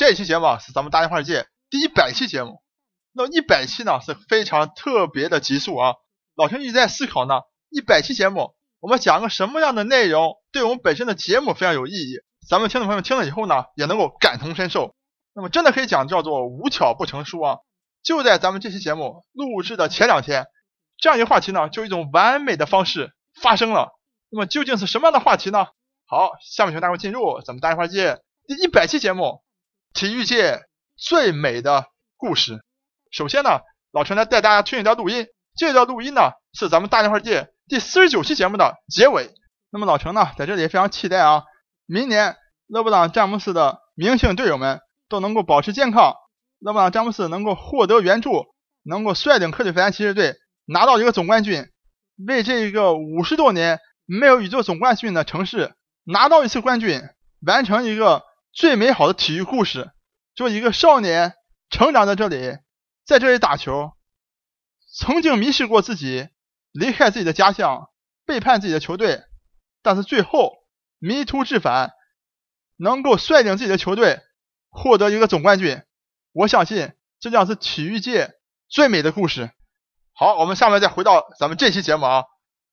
这一期节目啊是咱们大电话界第一百期节目。那一百期呢是非常特别的集数啊。老陈一直在思考呢，一百期节目我们讲个什么样的内容，对我们本身的节目非常有意义，咱们听众朋友听了以后呢，也能够感同身受。那么真的可以讲叫做无巧不成书啊。就在咱们这期节目录制的前两天，这样一个话题呢，就一种完美的方式发生了。那么究竟是什么样的话题呢？好，下面请大家进入咱们大话界第一百期节目——体育界最美的故事。首先呢，老陈来带大家听一段录音。这段录音呢，是咱们大电话界第四十九期节目的结尾。那么老陈呢，在这里非常期待啊，明年勒布朗詹姆斯的明星队友们都能够保持健康，勒布朗詹姆斯能够获得援助，能够率领克利夫兰骑士队拿到一个总冠军，为这个五十多年没有宇宙总冠军的城市拿到一次冠军，完成一个最美好的体育故事。就一个少年成长在这里。在这里打球，曾经迷失过自己，离开自己的家乡，背叛自己的球队，但是最后迷途知返，能够率领自己的球队获得一个总冠军。我相信这将是体育界最美的故事。好，我们下面再回到咱们这期节目啊，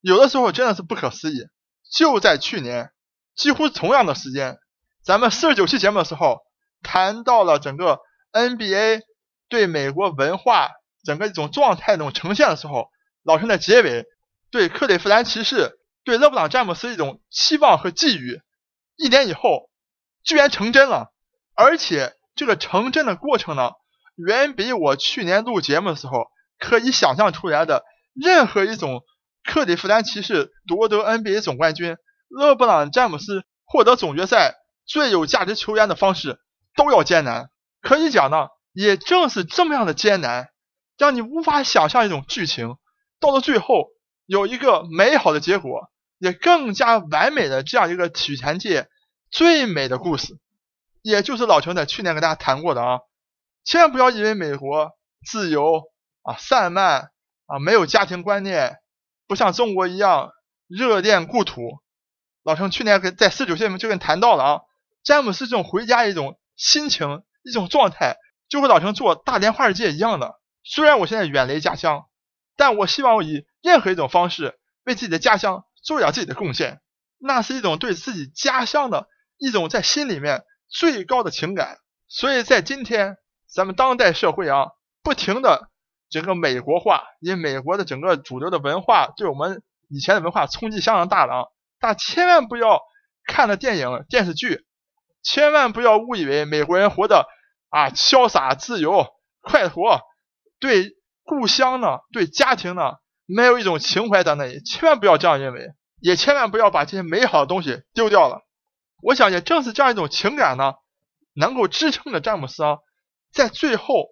有的时候真的是不可思议。就在去年，几乎同样的时间，咱们四十九期节目的时候，谈到了整个 NBA。对美国文化整个一种状态那种呈现的时候，老陈在结尾对克利夫兰骑士、对勒布朗詹姆斯一种期望和寄予，一年以后居然成真了，而且这个成真的过程呢，远比我去年录节目的时候可以想象出来的任何一种克利夫兰骑士夺得 NBA 总冠军、勒布朗詹姆斯获得总决赛最有价值球员的方式都要艰难。可以讲呢。也正是这么样的艰难，让你无法想象一种剧情，到了最后有一个美好的结果，也更加完美的这样一个体坛界最美的故事，也就是老陈在去年跟大家谈过的啊，千万不要以为美国自由啊散漫啊没有家庭观念，不像中国一样热恋故土。老陈去年跟在四九节目就跟谈到了啊，詹姆斯这种回家一种心情一种状态。就和老陈做大连花世界一样的，虽然我现在远离家乡，但我希望我以任何一种方式为自己的家乡做点自己的贡献，那是一种对自己家乡的一种在心里面最高的情感。所以在今天咱们当代社会啊，不停的整个美国化，因为美国的整个主流的文化对我们以前的文化冲击相当大了啊，但千万不要看了电影电视剧，千万不要误以为美国人活的。啊，潇洒自由、快活，对故乡呢，对家庭呢，没有一种情怀在那里，千万不要这样认为，也千万不要把这些美好的东西丢掉了。我想，也正是这样一种情感呢，能够支撑着詹姆斯啊，在最后，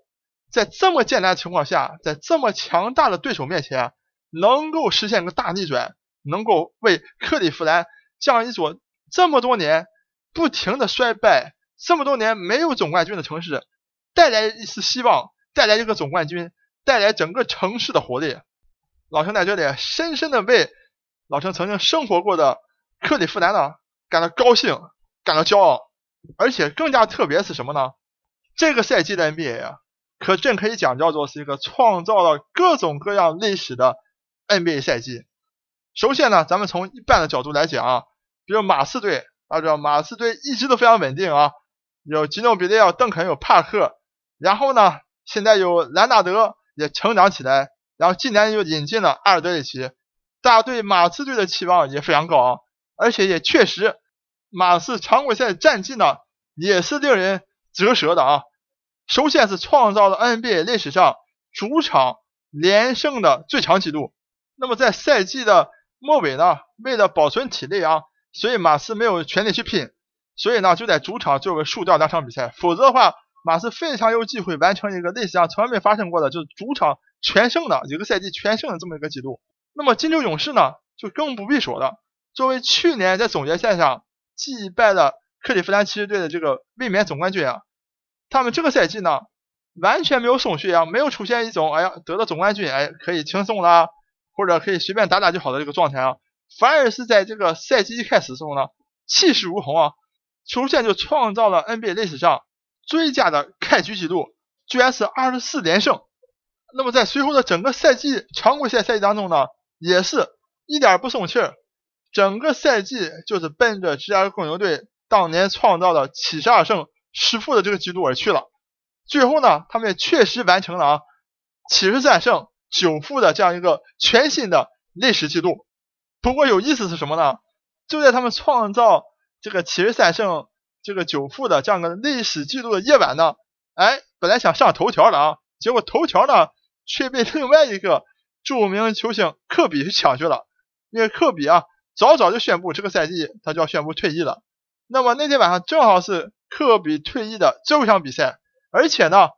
在这么艰难的情况下，在这么强大的对手面前，能够实现一个大逆转，能够为克利夫兰这样一所这么多年不停的衰败。这么多年没有总冠军的城市，带来一丝希望，带来一个总冠军，带来整个城市的活力。老陈在这里深深的为老陈曾经生活过的克利夫兰呢感到高兴，感到骄傲。而且更加特别是什么呢？这个赛季的 NBA 啊，可真可以讲叫做是一个创造了各种各样历史的 NBA 赛季。首先呢，咱们从一般的角度来讲啊，比如马刺队，啊，这马刺队一直都非常稳定啊。有吉诺比利奥、邓肯、有帕克，然后呢，现在有兰纳德也成长起来，然后今年又引进了阿尔德里奇，大家对马刺队的期望也非常高啊，而且也确实，马刺常规赛战绩呢也是令人啧舌的啊。首先是创造了 NBA 历史上主场连胜的最长纪录，那么在赛季的末尾呢，为了保存体力啊，所以马刺没有全力去拼。所以呢，就在主场作为输掉两场比赛，否则的话，马刺非常有机会完成一个历史上从来没发生过的，就是主场全胜的一个赛季全胜的这么一个记录。那么金州勇士呢，就更不必说了。作为去年在总决赛上击败了克利夫兰骑士队的这个卫冕总冠军啊，他们这个赛季呢，完全没有松懈啊，没有出现一种哎呀得了总冠军哎可以轻松了，或者可以随便打打就好的这个状态啊，反而是在这个赛季一开始的时候呢，气势如虹啊。出现就创造了 NBA 历史上最佳的开局纪录居然是二十四连胜。那么在随后的整个赛季常规赛赛季当中呢，也是一点不松气儿，整个赛季就是奔着芝加哥公牛队当年创造的七十二胜十负的这个纪录而去了。最后呢，他们也确实完成了啊七十三胜九负的这样一个全新的历史记录。不过有意思是什么呢？就在他们创造这个七十三胜这个九负的这样个历史记录的夜晚呢，哎，本来想上头条的啊，结果头条呢却被另外一个著名球星科比去抢去了。因为科比啊，早早就宣布这个赛季他就要宣布退役了。那么那天晚上正好是科比退役的最后一场比赛。而且呢，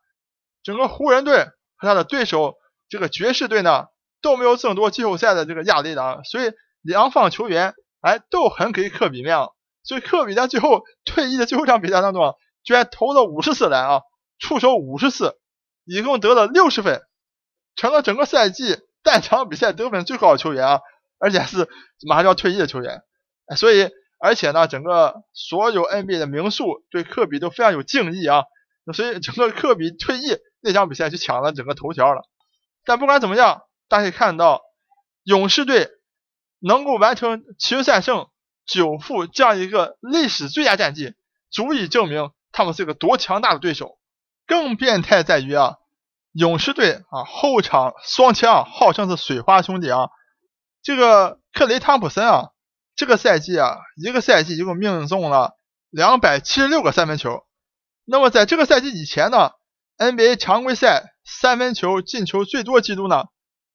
整个湖人队和他的对手这个爵士队呢都没有争夺季后赛的这个压力的啊，所以两方球员哎都很给科比面子。所以科比在最后退役的最后一场比赛当中，居然投了五十次篮啊，出手五十次，一共得了六十分，成了整个赛季单场比赛得分最高的球员啊，而且是马上就要退役的球员。所以，而且呢，整个所有 NBA 的名宿对科比都非常有敬意啊。所以整个科比退役那场比赛就抢了整个头条了。但不管怎么样，大家可以看到，勇士队能够完成七十三胜九负这样一个历史最佳战绩，足以证明他们是个多强大的对手。更变态在于啊，勇士队啊后场双枪号称是水花兄弟啊，这个克雷汤普森啊，这个赛季啊一个赛季一共命中了两百七十六个三分球。那么在这个赛季以前呢，NBA 常规赛三分球进球最多记录呢，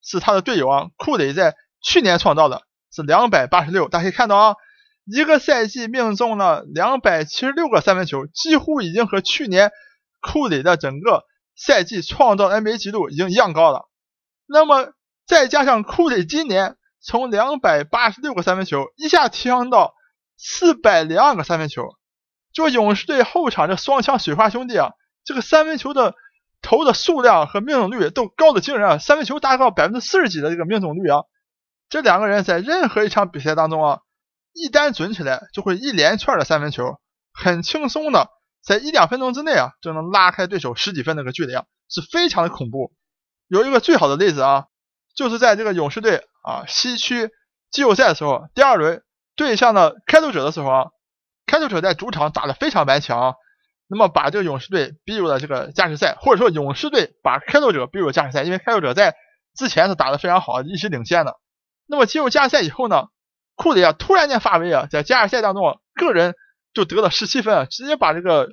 是他的队友啊库里在去年创造的，是两百八十六。大家可以看到啊，一个赛季命中了两百七十六个三分球，几乎已经和去年库里的整个赛季创造 NBA 纪录已经一样高了。那么再加上库里今年从两百八十六个三分球一下提升到四百零二个三分球。就勇士队后场这双枪水花兄弟啊，这个三分球的投的数量和命中率都高的惊人啊，三分球达到百分之四十几的这个命中率啊，这两个人在任何一场比赛当中啊，一旦准起来就会一连串的三分球，很轻松的在一两分钟之内啊就能拉开对手十几分那个距离啊，是非常的恐怖。有一个最好的例子啊，就是在这个勇士队啊西区季后赛的时候，第二轮对上的开拓者的时候啊。开拓者在主场打得非常顽强，那么把这个勇士队逼入了这个加时赛，或者说勇士队把开拓者逼入加时赛，因为开拓者在之前是打得非常好，一直领先的。那么进入加时赛以后呢，库里啊突然间发威啊，在加时赛当中啊个人就得了十七分啊，直接把这个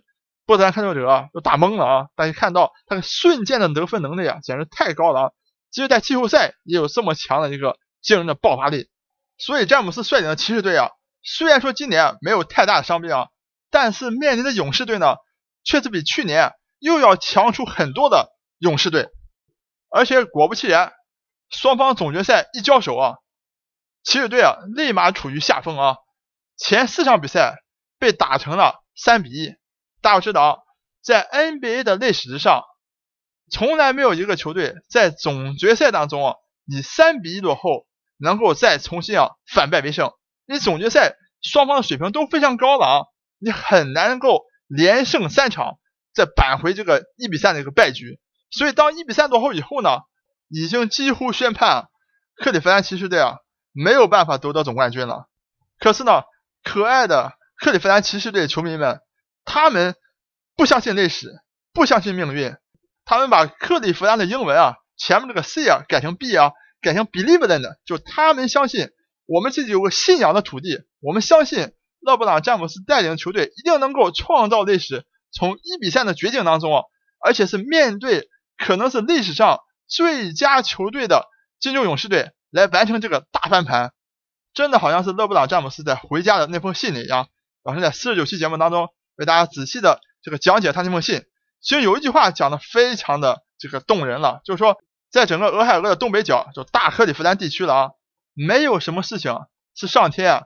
波特兰开拓者啊都打懵了啊！大家看到他的瞬间的得分能力啊，简直太高了啊！其实，在季后赛也有这么强的一个惊人的爆发力，所以詹姆斯率领的骑士队啊。虽然说今年没有太大的伤病啊，但是面临的勇士队呢，却是比去年又要强出很多的勇士队。而且果不其然，双方总决赛一交手啊，骑士队啊立马处于下风啊，前四场比赛被打成了三比一。大家知道，在 NBA 的历史之上，从来没有一个球队在总决赛当中啊以三比一落后，能够再重新啊反败为胜。你总决赛双方的水平都非常高了啊，你很难够连胜三场再扳回这个一比三的一个败局。所以当一比三落后以后呢，已经几乎宣判克利夫兰骑士队啊没有办法夺得总冠军了。可是呢，可爱的克利夫兰骑士队球迷们，他们不相信历史，不相信命运，他们把克利夫兰的英文啊前面这个 C 啊改成 B 啊，改成 Believe in，就他们相信。我们自己有个信仰的土地，我们相信勒布朗詹姆斯带领球队一定能够创造历史，从一比三的绝境当中啊，而且是面对可能是历史上最佳球队的金州勇士队来完成这个大翻盘，真的好像是勒布朗詹姆斯在回家的那封信里一样。老师在四十九期节目当中为大家仔细的这个讲解他那封信，其实有一句话讲的非常的这个动人了，就是说在整个俄亥俄的东北角，就大克里夫兰地区了啊。没有什么事情是上天啊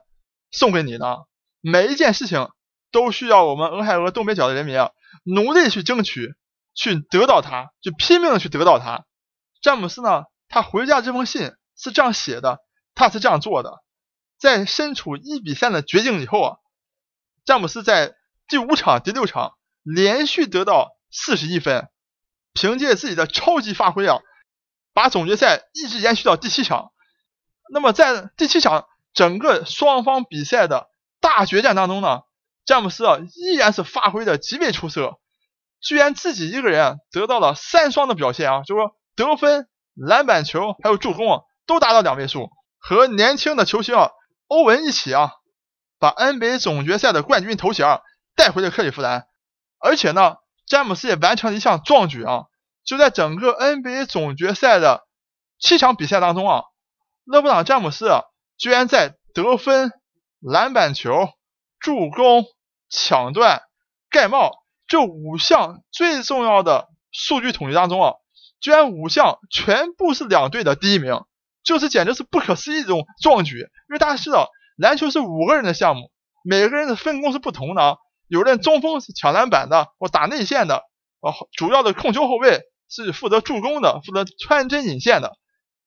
送给你的，每一件事情都需要我们俄亥俄东北角的人民啊努力去争取，去得到它，就拼命的去得到它。詹姆斯呢，他回家这封信是这样写的，他是这样做的。在身处一比三的绝境以后啊，詹姆斯在第五场、第六场连续得到四十一分，凭借自己的超级发挥啊，把总决赛一直延续到第七场。那么在第七场整个双方比赛的大决战当中呢，詹姆斯啊依然是发挥的极为出色，居然自己一个人得到了三双的表现啊，就是说得分、篮板、球还有助攻啊都达到两位数，和年轻的球星啊欧文一起啊，把 NBA 总决赛的冠军头衔带回了克利夫兰。而且呢，詹姆斯也完成了一项壮举啊，就在整个 NBA 总决赛的七场比赛当中啊。勒布朗·詹姆斯居然在得分、篮板球、助攻、抢断、盖帽这五项最重要的数据统计当中啊，居然五项全部是两队的第一名，就是简直是不可思议这种壮举。因为大家知道，篮球是五个人的项目，每个人的分工是不同的啊。有人中锋是抢篮板的，或打内线的，啊，主要的控球后卫是负责助攻的，负责穿针引线的。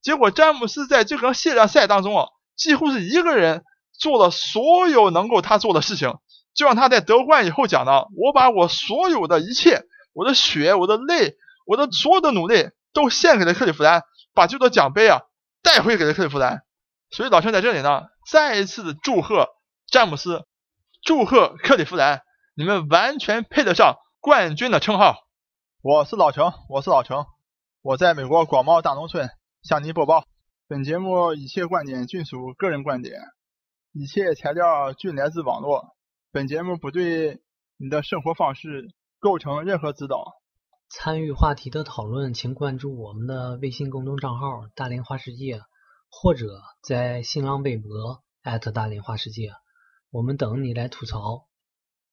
结果詹姆斯在这个系列赛当中啊，几乎是一个人做了所有能够他做的事情，就像他在得冠以后讲的，我把我所有的一切，我的血，我的泪，我的所有的努力都献给了克利夫兰，把这座奖杯啊带回给了克利夫兰。所以老陈在这里呢，再一次的祝贺詹姆斯，祝贺克利夫兰，你们完全配得上冠军的称号。我是老程，我是老程，我在美国广袤大农村。向您播报，本节目一切观点均属个人观点，一切材料均来自网络。本节目不对你的生活方式构成任何指导。参与话题的讨论，请关注我们的微信公众账号“大连花世界”，或者在新浪微博大连花世界，我们等你来吐槽。